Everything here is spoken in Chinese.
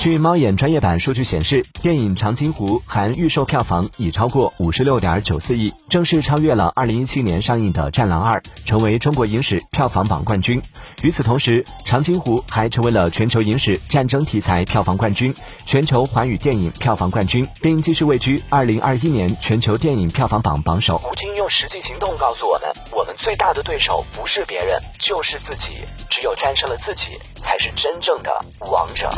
据猫眼专业版数据显示，电影《长津湖》含预售票房已超过五十六点九四亿，正式超越了二零一七年上映的《战狼二》，成为中国影史票房榜冠军。与此同时，《长津湖》还成为了全球影史战争题材票房冠军、全球华语电影票房冠军，并继续位居二零二一年全球电影票房榜榜首。吴京用实际行动告诉我们：我们最大的对手不是别人，就是自己。只有战胜了自己，才是真正的王者。